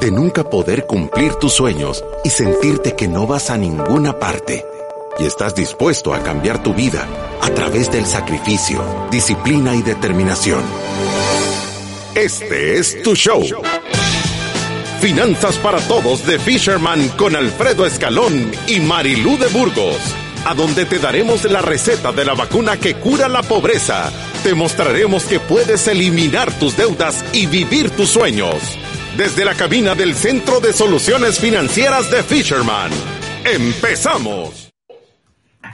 de nunca poder cumplir tus sueños y sentirte que no vas a ninguna parte. Y estás dispuesto a cambiar tu vida a través del sacrificio, disciplina y determinación. Este es tu show. Finanzas para Todos de Fisherman con Alfredo Escalón y Marilú de Burgos, a donde te daremos la receta de la vacuna que cura la pobreza. Te mostraremos que puedes eliminar tus deudas y vivir tus sueños. Desde la cabina del Centro de Soluciones Financieras de Fisherman. ¡Empezamos!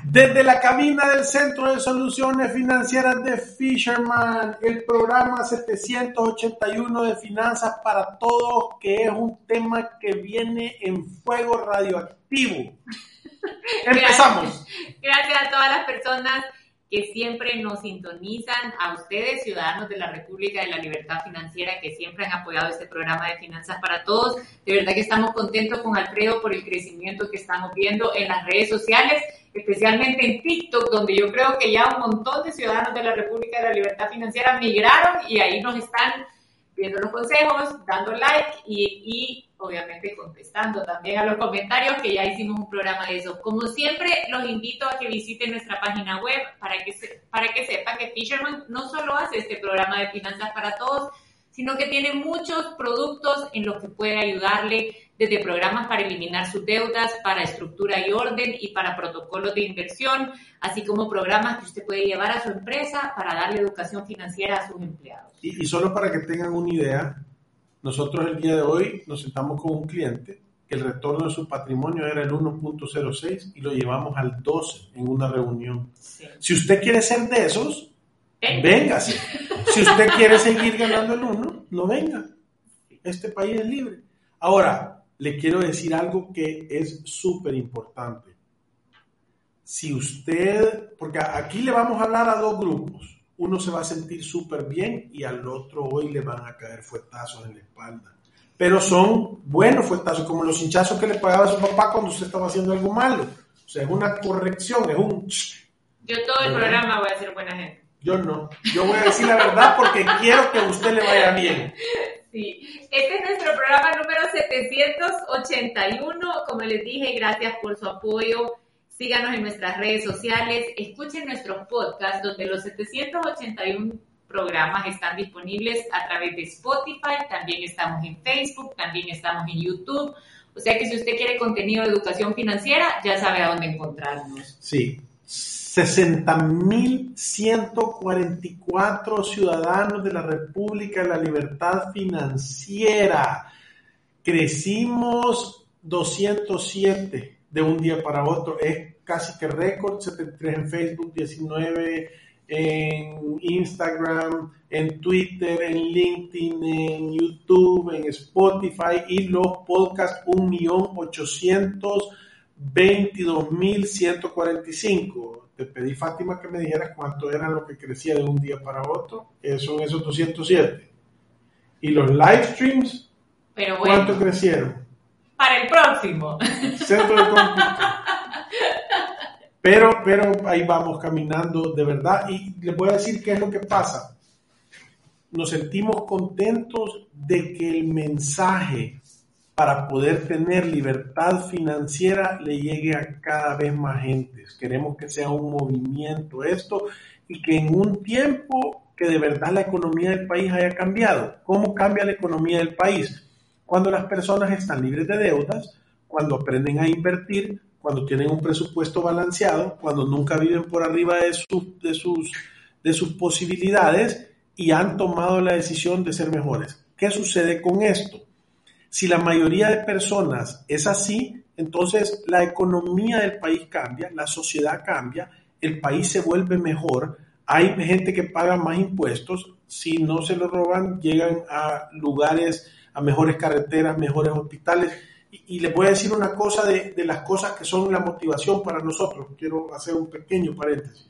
Desde la cabina del Centro de Soluciones Financieras de Fisherman, el programa 781 de Finanzas para Todos, que es un tema que viene en fuego radioactivo. Empezamos. Gracias, gracias a todas las personas que siempre nos sintonizan, a ustedes, ciudadanos de la República de la Libertad Financiera, que siempre han apoyado este programa de Finanzas para Todos. De verdad que estamos contentos con Alfredo por el crecimiento que estamos viendo en las redes sociales especialmente en TikTok, donde yo creo que ya un montón de ciudadanos de la República de la Libertad Financiera migraron y ahí nos están viendo los consejos, dando like y, obviamente contestando también a los comentarios que ya hicimos un programa de eso. Como siempre, los invito a que visiten nuestra página web para que, para que sepan que Fisherman no solo hace este programa de finanzas para todos, sino que tiene muchos productos en los que puede ayudarle desde programas para eliminar sus deudas, para estructura y orden y para protocolos de inversión, así como programas que usted puede llevar a su empresa para darle educación financiera a sus empleados. Y, solo para que tengan una idea, nosotros el día de hoy nos sentamos con un cliente que el retorno de su patrimonio era el 1.06 y lo llevamos al 12 en una reunión. Si usted quiere ser de esos, Véngase. Si usted quiere seguir ganando el uno, no venga. Este país es libre. Ahora, le quiero decir algo que es súper importante. Si usted, porque aquí le vamos a hablar a dos grupos, uno se va a sentir súper bien y al otro hoy le van a caer fuetazos en la espalda. Pero son buenos fuetazos, como los hinchazos que le pagaba a su papá cuando usted estaba haciendo algo malo. O sea, es una corrección, es un... Yo todo el programa voy a ser buena gente. Yo no. Yo voy a decir la verdad porque quiero que a usted le vaya bien. Sí, este es nuestro programa número 781. Como les dije, gracias por su apoyo. Síganos en nuestras redes sociales, escuchen nuestros podcasts donde los 781 programas están disponibles a través de Spotify, también estamos en Facebook, también estamos en YouTube. O sea que si usted quiere contenido de educación financiera, ya sabe a dónde encontrarnos. Sí, 60.144 ciudadanos de la República de la Libertad Financiera. Crecimos 207 de un día para otro. Es casi que récord, 73 en Facebook, 19 en Instagram, en Twitter, en LinkedIn, en YouTube, en Spotify y los podcasts 1.822.145 te pedí, Fátima, que me dijeras cuánto era lo que crecía de un día para otro. son esos 207. Y los live streams, ¿cuánto crecieron? Para el próximo. Centro de Pero, pero ahí vamos caminando de verdad. Y les voy a decir qué es lo que pasa. Nos sentimos contentos de que el mensaje para poder tener libertad financiera le llegue a cada vez más gente. Queremos que sea un movimiento esto y que en un tiempo que de verdad la economía del país haya cambiado. ¿Cómo cambia la economía del país? Cuando las personas están libres de deudas, cuando aprenden a invertir, cuando tienen un presupuesto balanceado, cuando nunca viven por arriba de, de sus posibilidades y han tomado la decisión de ser mejores. ¿Qué sucede con esto? Si la mayoría de personas es así, entonces la economía del país cambia, la sociedad cambia, el país se vuelve mejor, hay gente que paga más impuestos, si no se lo roban, llegan a lugares, a mejores carreteras, mejores hospitales. Y, les voy a decir una cosa de, las cosas que son la motivación para nosotros. Quiero hacer un pequeño paréntesis.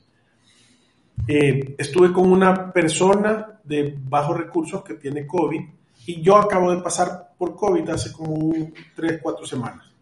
Eh, estuve con una persona de bajos recursos que tiene COVID y yo acabo de pasar por COVID hace como tres, cuatro semanas.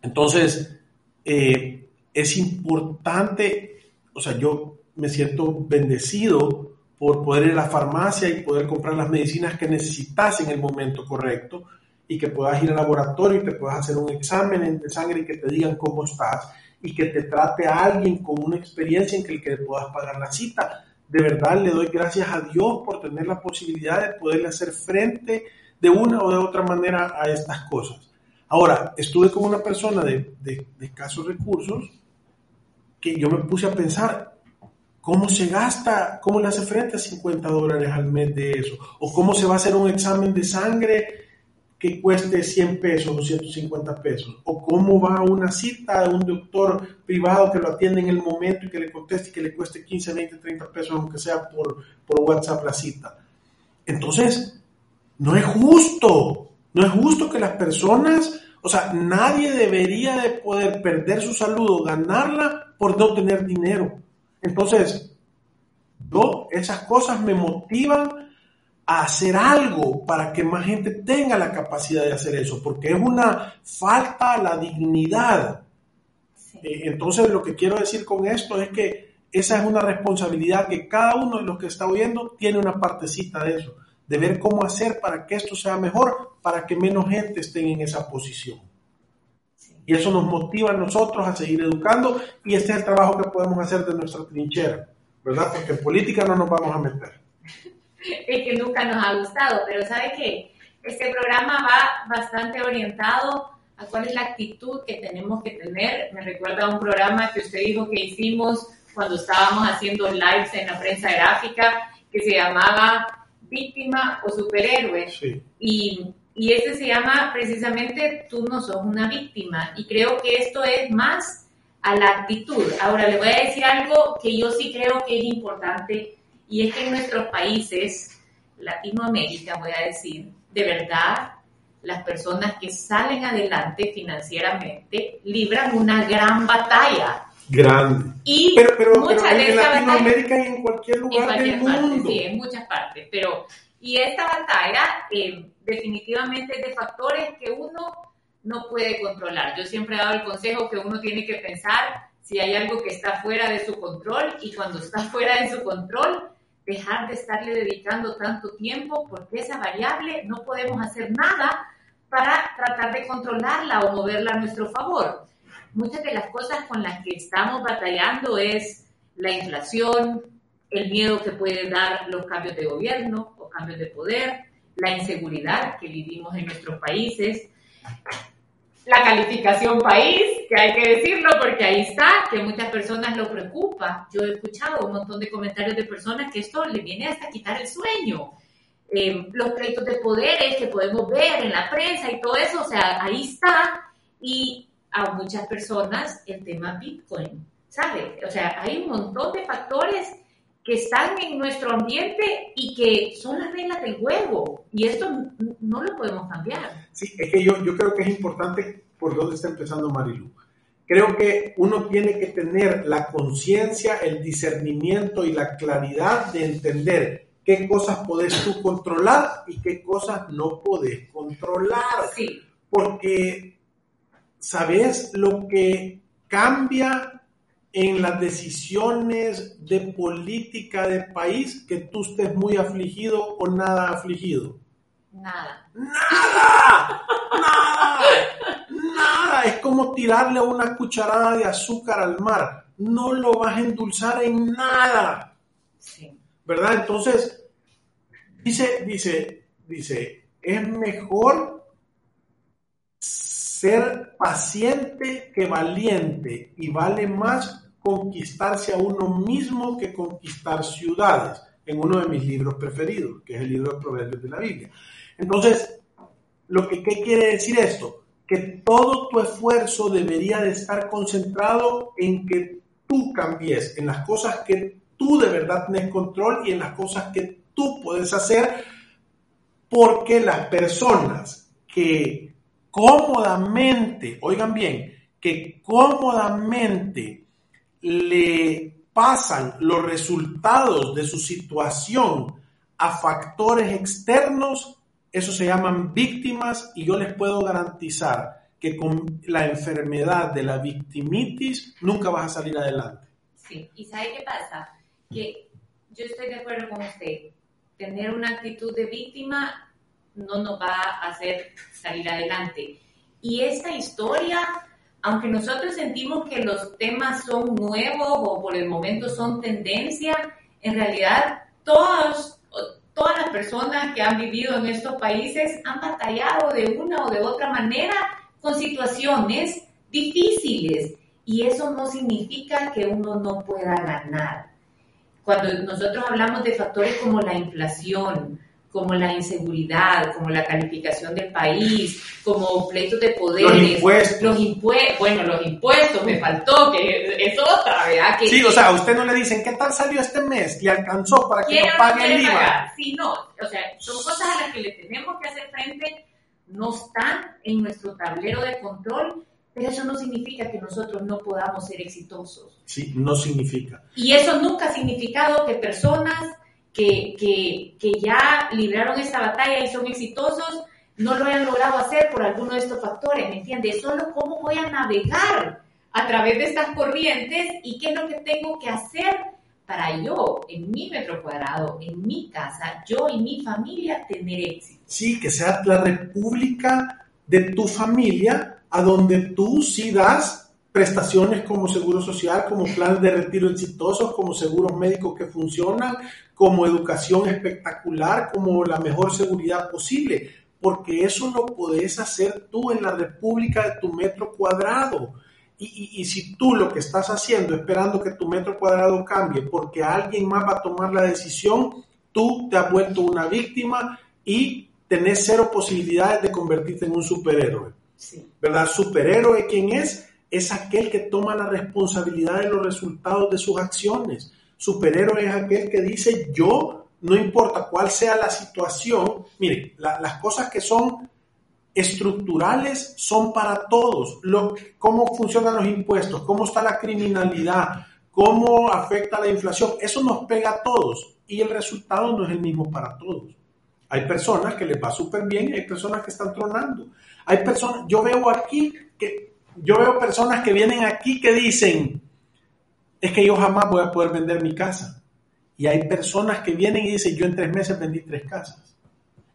Entonces, eh, es importante, o sea, yo me siento bendecido por poder ir a la farmacia y poder comprar las medicinas que necesitas en el momento correcto. y que puedas ir al laboratorio y te puedas hacer un examen de sangre y que te digan cómo estás y que te trate a alguien con una experiencia en que el que puedas pagar la cita. De verdad le doy gracias a Dios por tener la posibilidad de poderle hacer frente de una o de otra manera a estas cosas. Ahora, estuve con una persona de, de, de escasos recursos que yo me puse a pensar, ¿cómo se gasta, cómo le hace frente a 50 dólares al mes de eso? ¿O cómo se va a hacer un examen de sangre que cueste 100 pesos o 150 pesos? ¿O cómo va a una cita de un doctor privado que lo atiende en el momento y que le conteste y que le cueste 15, 20, 30 pesos, aunque sea por, por WhatsApp la cita? Entonces, no es justo, no es justo que las personas, o sea, nadie debería de poder perder su salud o ganarla por no tener dinero. Entonces, yo, esas cosas me motivan a hacer algo para que más gente tenga la capacidad de hacer eso, porque es una falta a la dignidad. Eh, entonces, lo que quiero decir con esto es que esa es una responsabilidad que cada uno de los que está oyendo tiene una partecita de eso, de ver cómo hacer para que esto sea mejor, para que menos gente esté en esa posición. Y eso nos motiva a nosotros a seguir educando y este es el trabajo que podemos hacer de nuestra trinchera, ¿verdad? Porque en política no nos vamos a meter. Es que nunca nos ha gustado, pero ¿sabe qué? Este programa va bastante orientado a cuál es la actitud que tenemos que tener. Me recuerda a un programa que usted dijo que hicimos cuando estábamos haciendo lives en la prensa gráfica que se llamaba Víctima o Superhéroe. Sí. Y y este se llama precisamente Tú no sos una víctima. Y creo que esto es más a la actitud. Ahora le voy a decir algo que yo sí creo que es importante y es que en nuestros países, Latinoamérica voy a decir, de verdad, las personas que salen adelante financieramente libran una gran batalla. Grande. Y pero, pero, muchas pero de en Latinoamérica y en cualquier lugar en cualquier del parte, mundo. sí, en muchas partes. Pero, y esta batalla eh, definitivamente es de factores que uno no puede controlar. Yo siempre he dado el consejo que uno tiene que pensar si hay algo que está fuera de su control y cuando está fuera de su control, dejar de estarle dedicando tanto tiempo porque esa variable no podemos hacer nada para tratar de controlarla o moverla a nuestro favor. Muchas de las cosas con las que estamos batallando es la inflación, el miedo que pueden dar los cambios de gobierno o cambios de poder, la inseguridad que vivimos en nuestros países, la calificación país, que hay que decirlo porque ahí está, que muchas personas lo preocupa. Yo he escuchado un montón de comentarios de personas que esto le viene hasta quitar el sueño. Eh, los pleitos de poderes que podemos ver en la prensa y todo eso, o sea, ahí está. Y a muchas personas el tema Bitcoin, ¿sabe? O sea, hay un montón de factores que están en nuestro ambiente y que son las reglas del juego. Y esto no lo podemos cambiar. Sí, es que yo, yo creo que es importante por dónde está empezando Marilu. Creo que uno tiene que tener la conciencia, el discernimiento y la claridad de entender qué cosas podés tú controlar y qué cosas no podés controlar. Sí. Porque, ¿sabes lo que cambia en las decisiones de política de país que tú estés muy afligido o nada afligido? Nada. ¡Nada! ¡Nada! ¡Nada! Es como tirarle una cucharada de azúcar al mar. No lo vas a endulzar en nada. Sí. ¿Verdad? Entonces, dice, dice, dice, es mejor ser paciente que valiente y vale más conquistarse a uno mismo que conquistar ciudades, en uno de mis libros preferidos, que es el libro de Proverbios de la Biblia. Entonces, lo que ¿qué quiere decir esto? Que todo tu esfuerzo debería de estar concentrado en que tú cambies, en las cosas que tú de verdad tienes control y en las cosas que tú puedes hacer, porque las personas que cómodamente, oigan bien, que cómodamente le pasan los resultados de su situación a factores externos, eso se llaman víctimas y yo les puedo garantizar que con la enfermedad de la victimitis nunca vas a salir adelante. Sí, y ¿sabe qué pasa? Que yo estoy de acuerdo con usted. Tener una actitud de víctima no nos va a hacer salir adelante. Y esta historia, aunque nosotros sentimos que los temas son nuevos o por el momento son tendencia, en realidad todos, todas las personas que han vivido en estos países han batallado de una o de otra manera con situaciones difíciles. Y eso no significa que uno no pueda ganar. Cuando nosotros hablamos de factores como la inflación, como la inseguridad, como la calificación del país, como pleitos de poderes. Los impuestos. Los impuestos, bueno, los impuestos, me faltó, que es otra, ¿verdad? Que, sí, o sea, a usted no le dicen, ¿qué tal salió este mes? ¿Le alcanzó para que no pague el IVA? Sí, no, o sea, son cosas a las que le tenemos que hacer frente, no están en nuestro tablero de control, pero eso no significa que nosotros no podamos ser exitosos. Sí, no significa. Y eso nunca ha significado que personas que, que, que ya libraron esta batalla y son exitosos no lo hayan logrado hacer por alguno de estos factores, ¿me entiendes? Solo cómo voy a navegar a través de estas corrientes y qué es lo que tengo que hacer para yo, en mi metro cuadrado, en mi casa, yo y mi familia tener éxito. Sí, que sea la república de tu familia a donde tú sí das prestaciones como seguro social, como planes de retiro exitosos, como seguros médicos que funcionan, como educación espectacular, como la mejor seguridad posible, porque eso lo podés hacer tú en la república de tu metro cuadrado. Y, y, si tú lo que estás haciendo, esperando que tu metro cuadrado cambie, porque alguien más va a tomar la decisión, tú te has vuelto una víctima y tenés cero posibilidades de convertirte en un superhéroe. ¿Verdad? Superhéroe, ¿quién es? Es aquel que toma la responsabilidad de los resultados de sus acciones. Superhéroe es aquel que dice, yo, no importa cuál sea la situación, mire, las cosas que son estructurales son para todos. Cómo funcionan los impuestos, cómo está la criminalidad, cómo afecta la inflación, eso nos pega a todos y el resultado no es el mismo para todos. Hay personas que les va súper bien hay personas que están tronando. Hay personas, yo veo aquí que, yo veo personas que vienen aquí que dicen, es que yo jamás voy a poder vender mi casa. Y hay personas que vienen y dicen, yo en tres meses vendí tres casas.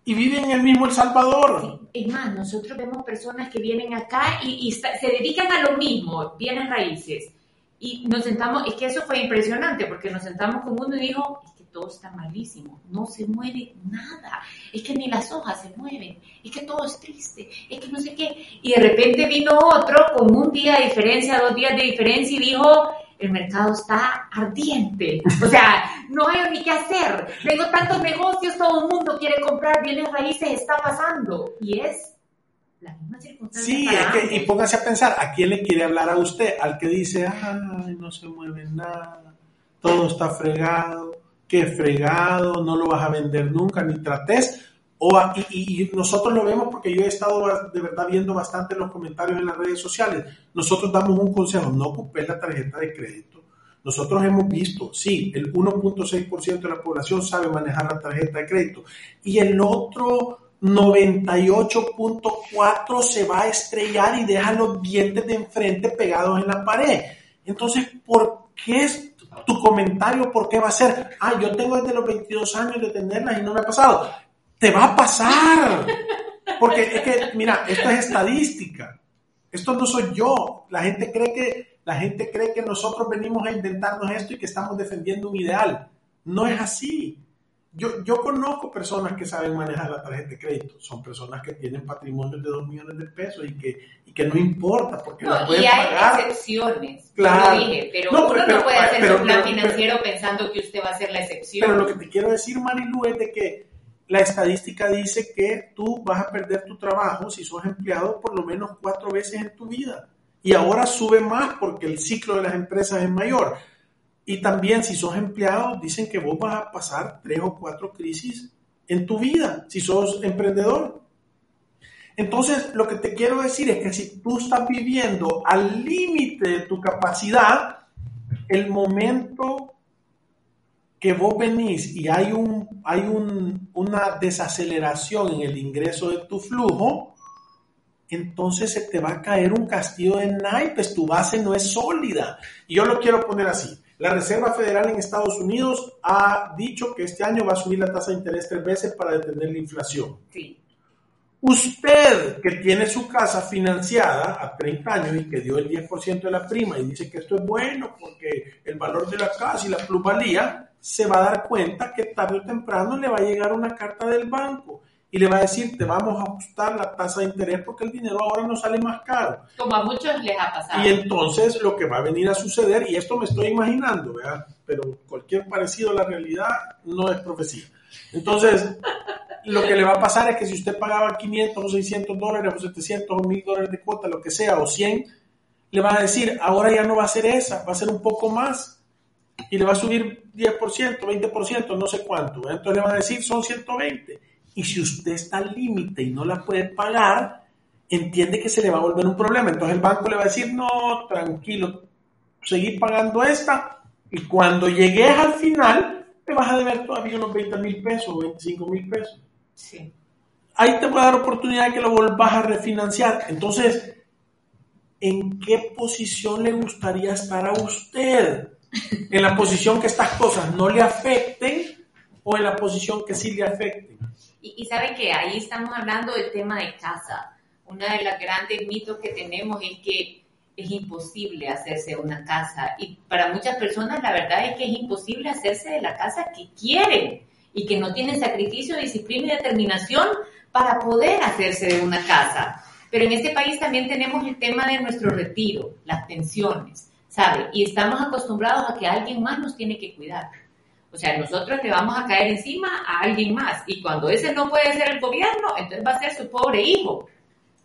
Y viven en el mismo El Salvador. Es más, nosotros vemos personas que vienen acá y, se dedican a lo mismo, vienen raíces. Y nos sentamos, es que eso fue impresionante, porque nos sentamos con uno y dijo, todo está malísimo, no se mueve nada, es que ni las hojas se mueven, es que todo es triste, es que no sé qué. Y de repente vino otro con un día de diferencia, dos días de diferencia y dijo, el mercado está ardiente, o sea, no hay ni qué hacer, tengo tantos negocios, todo el mundo quiere comprar bienes raíces, está pasando. Y es la misma circunstancia. Sí, es que, y póngase a pensar, ¿a quién le quiere hablar a usted? Al que dice, ay, no se mueve nada, todo está fregado que fregado, no lo vas a vender nunca, ni trates. O, y, nosotros lo vemos porque yo he estado de verdad viendo bastante los comentarios en las redes sociales. Nosotros damos un consejo, no ocupes la tarjeta de crédito. Nosotros hemos visto, sí, el 1.6% de la población sabe manejar la tarjeta de crédito y el otro 98.4 se va a estrellar y deja los dientes de enfrente pegados en la pared. Entonces, ¿por qué es tu comentario, ¿por qué va a ser? Ah, yo tengo desde los 22 años de tenerlas y no me ha pasado. Te va a pasar. Porque es que, mira, esto es estadística. Esto no soy yo. La gente cree que, la gente cree que nosotros venimos a inventarnos esto y que estamos defendiendo un ideal. No es así. Yo, yo conozco personas que saben manejar la tarjeta de crédito. Son personas que tienen patrimonios de 2 millones de pesos y que, y que no importa porque no, pueden y hay excepciones. Claro. dije, pero uno no puede hacer un plan financiero pensando que usted va a ser la excepción. Pero lo que te quiero decir, Marilu, es de que la estadística dice que tú vas a perder tu trabajo si sos empleado por lo menos cuatro veces en tu vida. Y ahora sube más porque el ciclo de las empresas es mayor. Y también si sos empleado, dicen que vos vas a pasar tres o cuatro crisis en tu vida, si sos emprendedor. Entonces, lo que te quiero decir es que si tú estás viviendo al límite de tu capacidad, el momento que vos venís y hay, un, hay un, una desaceleración en el ingreso de tu flujo, entonces se te va a caer un castillo de naipes, tu base no es sólida. Y yo lo quiero poner así. La Reserva Federal en Estados Unidos ha dicho que este año va a subir la tasa de interés tres veces para detener la inflación. Sí. Usted que tiene su casa financiada a 30 años y que dio el 10% de la prima y dice que esto es bueno porque el valor de la casa y la plusvalía, se va a dar cuenta que tarde o temprano le va a llegar una carta del banco y le va a decir, te vamos a ajustar la tasa de interés porque el dinero ahora no sale más caro. Como a muchos les ha pasado. Y entonces lo que va a venir a suceder, y esto me estoy imaginando, ¿verdad? pero cualquier parecido a la realidad no es profecía. Entonces, lo que le va a pasar es que si usted pagaba 500 o 600 dólares o 700 o 1000 dólares de cuota, lo que sea, o 100, le van a decir, ahora ya no va a ser esa, va a ser un poco más y le va a subir 10%, 20%, no sé cuánto. Entonces le van a decir, son 120 y si usted está al límite y no la puede pagar, entiende que se le va a volver un problema. Entonces el banco le va a decir, no, tranquilo, seguir pagando esta y cuando llegues al final, te vas a deber todavía unos 20 mil pesos o 25 mil pesos. Sí. Ahí te va a dar oportunidad de que lo volvás a refinanciar. Entonces, ¿en qué posición le gustaría estar a usted? ¿En la posición que estas cosas no le afecten o en la posición que sí le afecten? Y, y sabe que ahí estamos hablando del tema de casa. Una de las grandes mitos que tenemos es que es imposible hacerse una casa. Y para muchas personas la verdad es que es imposible hacerse de la casa que quieren y que no tienen sacrificio, disciplina y determinación para poder hacerse de una casa. Pero en este país también tenemos el tema de nuestro retiro, las pensiones, ¿sabe? Y estamos acostumbrados a que alguien más nos tiene que cuidar. O sea, nosotros le vamos a caer encima a alguien más. Y cuando ese no puede ser el gobierno, entonces va a ser su pobre hijo.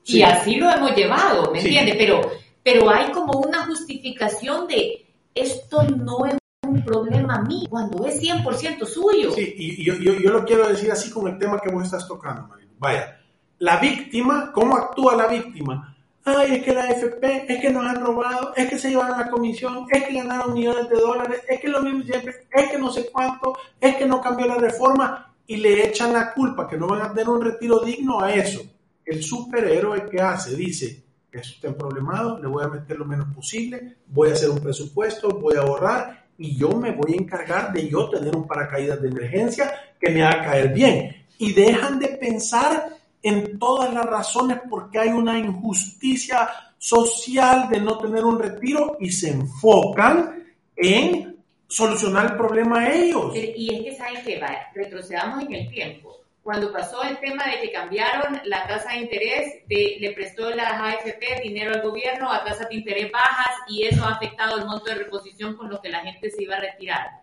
Sí. Y así lo hemos llevado, ¿me Sí. entiende? Pero, pero hay como una justificación de esto no es un problema mío, cuando es 100% suyo. Sí, y y yo, yo, yo lo quiero decir así con el tema que vos estás tocando, Marilu. Vaya, la víctima, ¿cómo actúa la víctima? Ay, es que la AFP, es que nos han robado, es que se llevaron la comisión, es que ganaron millones de dólares, es que lo mismo siempre, es que no sé cuánto, es que no cambió la reforma y le echan la culpa que no van a tener un retiro digno a eso. El superhéroe que hace, dice, eso está problemado, le voy a meter lo menos posible, voy a hacer un presupuesto, voy a ahorrar y yo me voy a encargar de yo tener un paracaídas de emergencia que me haga caer bien. Y dejan de pensar en todas las razones por qué hay una injusticia social de no tener un retiro y se enfocan en solucionar el problema a ellos. Y es que saben que va, retrocedamos en el tiempo. Cuando pasó el tema de que cambiaron la tasa de interés, de- le prestó la AFP dinero al gobierno a tasas de interés bajas y eso ha afectado el monto de reposición con lo que la gente se iba a retirar.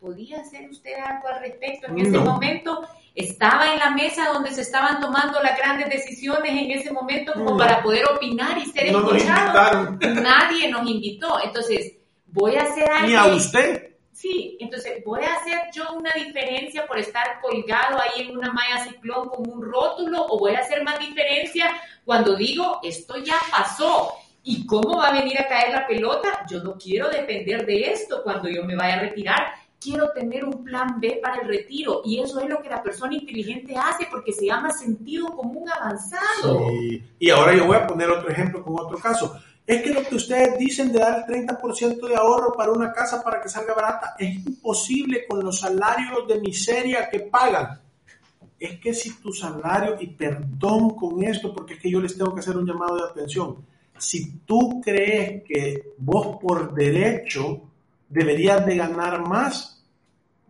¿Podía hacer usted algo al respecto en ese No. momento? ¿Estaba en la mesa donde se estaban tomando las grandes decisiones en ese momento como para poder opinar y ser No nos invitaron. Nadie nos invitó. Entonces, voy a hacer algo. Ni a usted. Sí, entonces voy a hacer yo una diferencia por estar colgado ahí en una malla ciclón con un rótulo o voy a hacer más diferencia cuando digo esto ya pasó y cómo va a venir a caer la pelota. Yo no quiero depender de esto cuando yo me vaya a retirar. Quiero tener un plan B para el retiro y eso es lo que la persona inteligente hace porque se llama sentido común avanzado. Sí. Y ahora yo voy a poner otro ejemplo con otro caso. Es que lo que ustedes dicen de dar el 30% de ahorro para una casa para que salga barata es imposible con los salarios de miseria que pagan. Es que si tu salario, y perdón con esto, porque es que yo les tengo que hacer un llamado de atención, si tú crees que vos por derecho deberías de ganar más,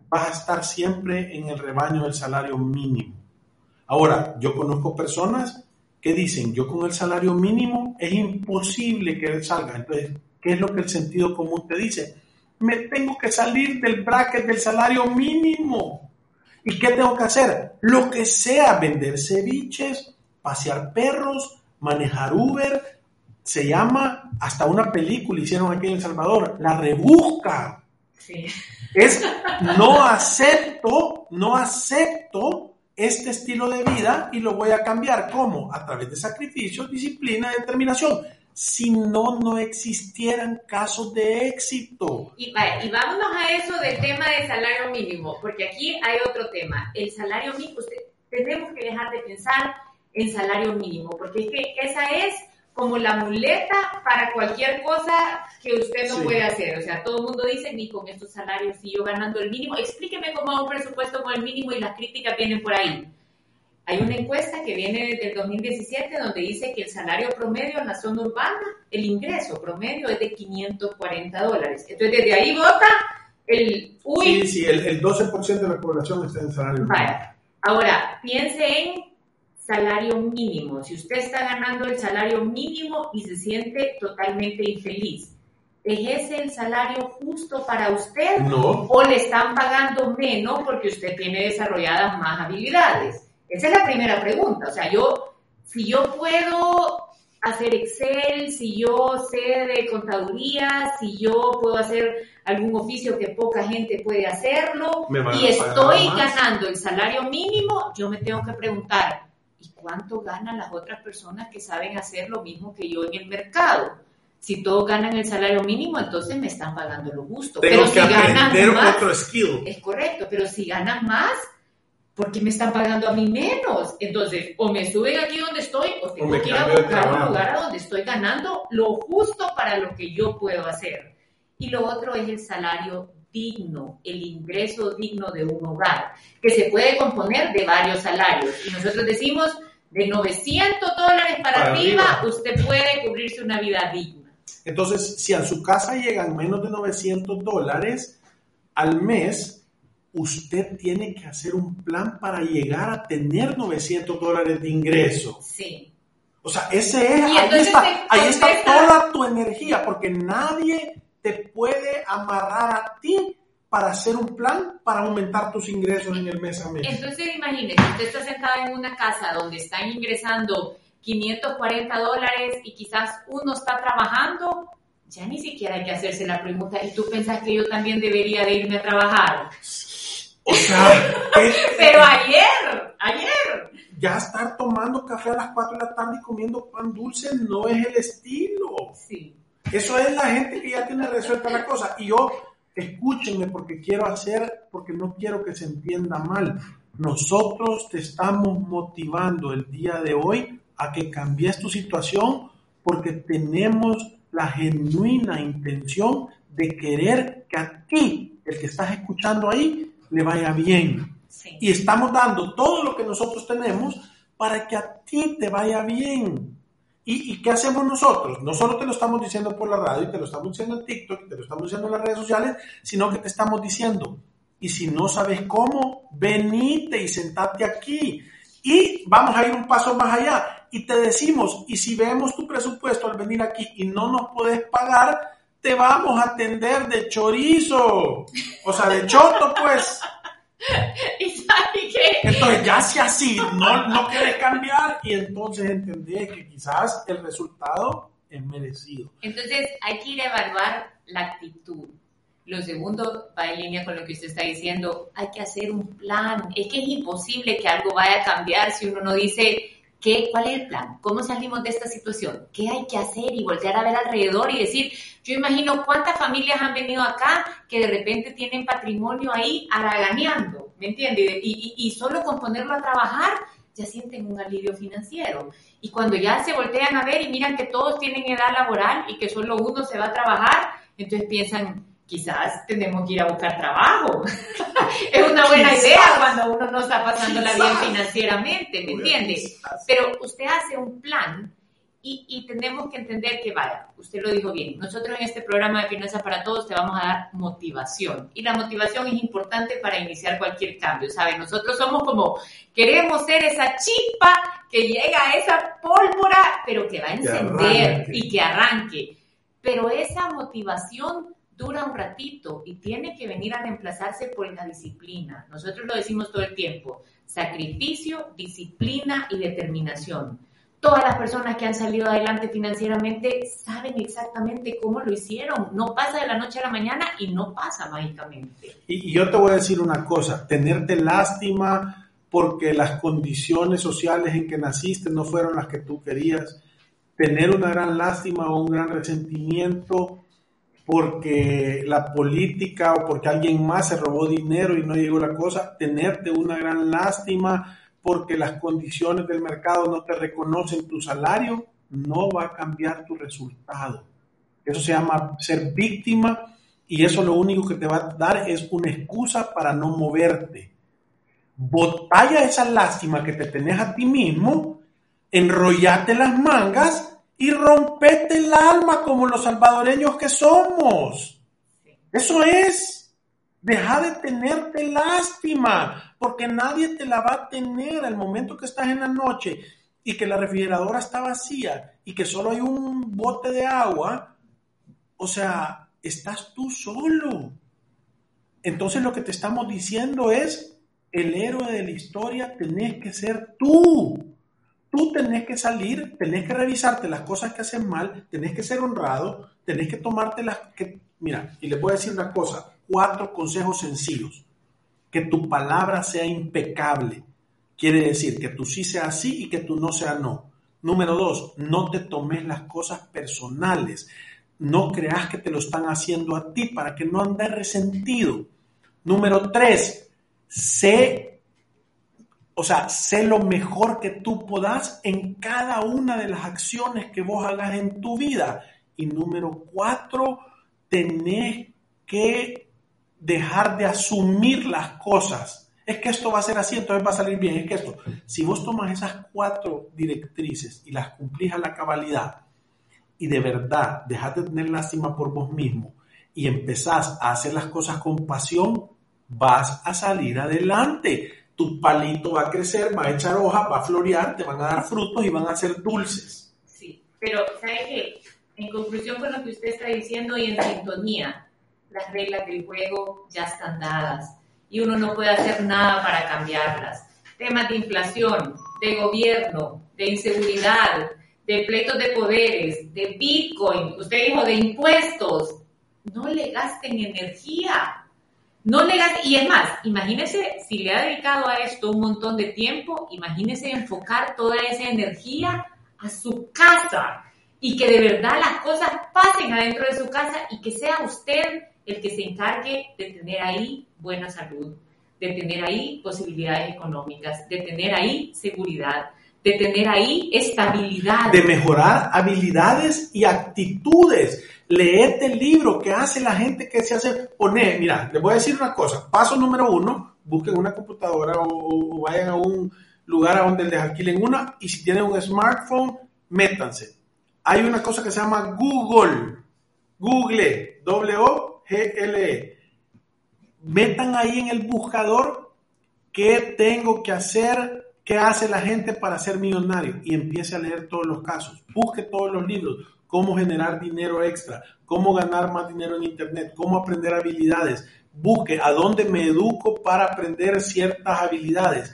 vas a estar siempre en el rebaño del salario mínimo. Ahora, yo conozco personas que dicen, yo con el salario mínimo es imposible que salga. Entonces, ¿qué es lo que el sentido común te dice? Me tengo que salir del bracket del salario mínimo. ¿Y qué tengo que hacer? Lo que sea, vender ceviches, pasear perros, manejar Uber. Se llama, hasta una película hicieron aquí en El Salvador, La Rebusca. Sí. Es, no acepto, no acepto este estilo de vida y lo voy a cambiar. ¿Cómo? A través de sacrificio, disciplina, determinación. Si no, no existieran casos de éxito. Y, y vámonos a eso del tema del salario mínimo, porque aquí hay otro tema. El salario mínimo, usted, tenemos que dejar de pensar en salario mínimo, porque es que esa es como la muleta para cualquier cosa que usted no Sí. puede hacer. O sea, todo el mundo dice, ni con estos salarios, si yo ganando el mínimo, explíqueme cómo hago un presupuesto con el mínimo y las críticas vienen por ahí. Hay una encuesta que viene desde el 2017 donde dice que el salario promedio en la zona urbana, el ingreso promedio es de 540 dólares. Entonces, desde ahí vota el... Uy, sí, sí, el, el 12% de la población está en salario vale. Ahora, piense en salario mínimo. Si usted está ganando el salario mínimo y se siente totalmente infeliz, ¿es ese el salario justo para usted? No. ¿O le están pagando menos porque usted tiene desarrolladas más habilidades? Esa es la primera pregunta. O sea, yo, si yo puedo hacer Excel, si yo sé de contaduría, si yo puedo hacer algún oficio que poca gente puede hacerlo y estoy ganando el salario mínimo, yo me tengo que preguntar, ¿y cuánto ganan las otras personas que saben hacer lo mismo que yo en el mercado? Si todos ganan el salario mínimo, entonces me están pagando lo justo. Tengo pero que si ganan más, otro skill. Es correcto, pero si ganan más, ¿por qué me están pagando a mí menos? Entonces, o me suben aquí donde estoy, o tengo que ir a buscar un lugar a donde estoy ganando lo justo para lo que yo puedo hacer. Y lo otro es el salario digno, el ingreso digno de un hogar, que se puede componer de varios salarios. Y nosotros decimos, de 900 dólares para, arriba, usted puede cubrirse una vida digna. Entonces, si a su casa llegan menos de 900 dólares al mes, usted tiene que hacer un plan para llegar a tener 900 dólares de ingreso. Sí. O sea, ese es, ahí está, ahí está toda tu energía, porque nadie te puede amarrar a ti para hacer un plan para aumentar tus ingresos en el mes a mes. Entonces, imagínese, usted está sentado en una casa donde están ingresando 540 dólares y quizás uno está trabajando, ya ni siquiera hay que hacerse la pregunta, ¿y tú pensás que yo también debería de irme a trabajar? O sea, pero ayer, ayer. Ya estar tomando café a las 4 de la tarde y comiendo pan dulce no es el estilo. Sí. Eso es la gente que ya tiene resuelta la cosa. Y yo, escúchenme porque quiero hacer, porque no quiero que se entienda mal. Nosotros te estamos motivando el día de hoy a que cambies tu situación porque tenemos la genuina intención de querer que a ti, el que estás escuchando ahí, le vaya bien. Y estamos dando todo lo que nosotros tenemos para que a ti te vaya bien. ¿Y, qué hacemos nosotros? No solo te lo estamos diciendo por la radio, te lo estamos diciendo en TikTok, te lo estamos diciendo en las redes sociales, sino que te estamos diciendo, y si no sabes cómo, venite y sentate aquí. Y vamos a ir un paso más allá. Y te decimos, y si vemos tu presupuesto al venir aquí y no nos puedes pagar, te vamos a atender de chorizo. O sea, de choto, pues. ¿Y qué? Entonces, ya si así no, no quieres cambiar, y entonces entendés que quizás el resultado es merecido. Entonces, hay que ir a evaluar la actitud. Lo segundo va en línea con lo que usted está diciendo. Hay que hacer un plan. Es que es imposible que algo vaya a cambiar si uno no dice, ¿Qué, ¿Cuál es el plan? ¿Cómo salimos de esta situación? ¿Qué hay que hacer? Y voltear a ver alrededor y decir, yo imagino cuántas familias han venido acá que de repente tienen patrimonio ahí araganeando, ¿me entiendes? Y, y, solo con ponerlo a trabajar ya sienten un alivio financiero. Y cuando ya se voltean a ver y miran que todos tienen edad laboral y que solo uno se va a trabajar, entonces piensan, quizás tenemos que ir a buscar trabajo. es una buena idea cuando uno no está pasándola bien financieramente, ¿me entiendes? Pero usted hace un plan y, y, tenemos que entender que, vaya, usted lo dijo bien, nosotros en este programa de Finanzas para Todos te vamos a dar motivación. Y la motivación es importante para iniciar cualquier cambio, ¿sabe? Nosotros somos como, queremos ser esa chispa que llega a esa pólvora, pero que va a encender y que arranque. Pero esa motivación dura un ratito y tiene que venir a reemplazarse por la disciplina. Nosotros lo decimos todo el tiempo, sacrificio, disciplina y determinación. Todas las personas que han salido adelante financieramente saben exactamente cómo lo hicieron. No pasa de la noche a la mañana y no pasa mágicamente. Y, yo te voy a decir una cosa, tenerte lástima porque las condiciones sociales en que naciste no fueron las que tú querías, tener una gran lástima o un gran resentimiento porque la política o porque alguien más se robó dinero y no llegó la cosa, tenerte una gran lástima porque las condiciones del mercado no te reconocen tu salario, no va a cambiar tu resultado. Eso se llama ser víctima y eso lo único que te va a dar es una excusa para no moverte. botalla esa lástima que te tenés a ti mismo, enrollate las mangas y rompete el alma como los salvadoreños que somos. Eso es. Deja de tenerte lástima, porque nadie te la va a tener al momento que estás en la noche y que la refrigeradora está vacía y que solo hay un bote de agua. O sea, estás tú solo. Entonces lo que te estamos diciendo es, el héroe de la historia tenés que ser tú. Tú tenés que salir, tenés que revisarte las cosas que hacen mal, tenés que ser honrado, tenés que tomarte las que... Mira, y le voy a decir una cosa, cuatro consejos sencillos. Que tu palabra sea impecable. Quiere decir que tú sí sea sí y que tú no sea no. Número dos, no te tomes las cosas personales. No creas que te lo están haciendo a ti para que no andes resentido. Número tres, sé, o sea, sé lo mejor que tú puedas en cada una de las acciones que vos hagas en tu vida. Y número cuatro, tenés que dejar de asumir las cosas. Es que esto va a ser así, entonces va a salir bien. Es que esto, si vos tomas esas cuatro directrices y las cumplís a la cabalidad, y de verdad dejas de tener lástima por vos mismo y empezás a hacer las cosas con pasión, vas a salir adelante. Tu palito va a crecer, va a echar hojas, va a florear, te van a dar frutos y van a ser dulces. Sí, pero ¿sabe qué? En conclusión con lo que usted está diciendo y en sintonía, las reglas del juego ya están dadas y uno no puede hacer nada para cambiarlas. Temas de inflación, de gobierno, de inseguridad, de pleitos de poderes, de Bitcoin, usted dijo de impuestos. No le gasten energía. No le y es más, imagínese si le ha dedicado a esto un montón de tiempo, imagínese enfocar toda esa energía a su casa y que de verdad las cosas pasen adentro de su casa y que sea usted el que se encargue de tener ahí buena salud, de tener ahí posibilidades económicas, de tener ahí seguridad, de tener ahí estabilidad. De mejorar habilidades y actitudes. Leete el libro que hace la gente que se hace poner. Mira, les voy a decir una cosa. Paso número uno, busquen una computadora o, vayan a un lugar a donde les alquilen una y si tienen un smartphone, métanse. Hay una cosa que se llama Google. Google, W-O-G-L-E. Metan ahí en el buscador qué tengo que hacer ¿Qué hace la gente para ser millonario? Y empiece a leer todos los casos. Busque todos los libros. Cómo generar dinero extra. Cómo ganar más dinero en Internet. Cómo aprender habilidades. Busque a dónde me educo para aprender ciertas habilidades.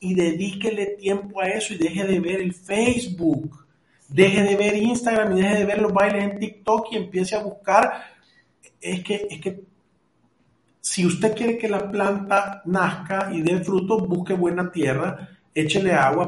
Y dedíquele tiempo a eso y deje de ver el Facebook. Deje de ver Instagram y deje de ver los bailes en TikTok y empiece a buscar. Es que, es que si usted quiere que la planta nazca y dé fruto, busque buena tierra échele agua,